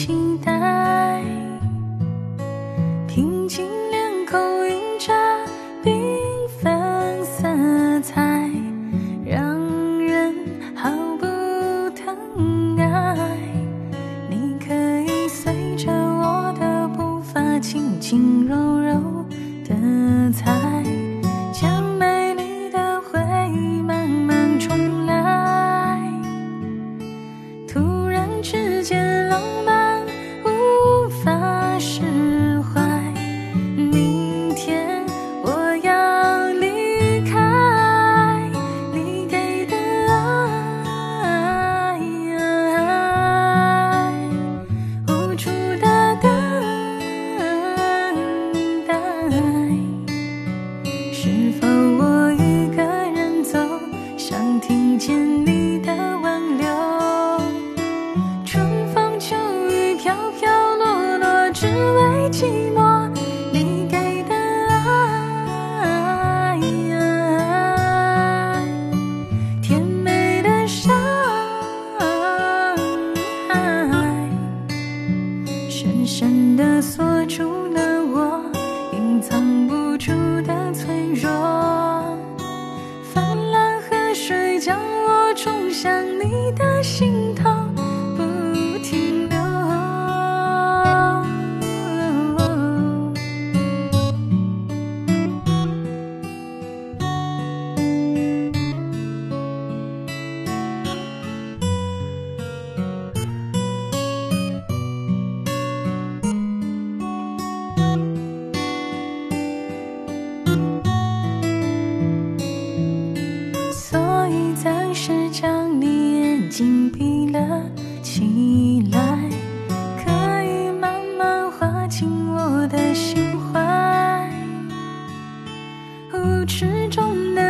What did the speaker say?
期待，平静脸孔映着缤纷色彩，让人毫不疼爱。你可以随着我的步伐，轻轻柔柔的踩，将美丽的回忆慢慢重来。突然之间，浪漫否我一个人走，想听见你的挽留？春风秋雨飘飘落落，只为寂寞你给的爱，甜美的伤害，深深的锁住了舞池中的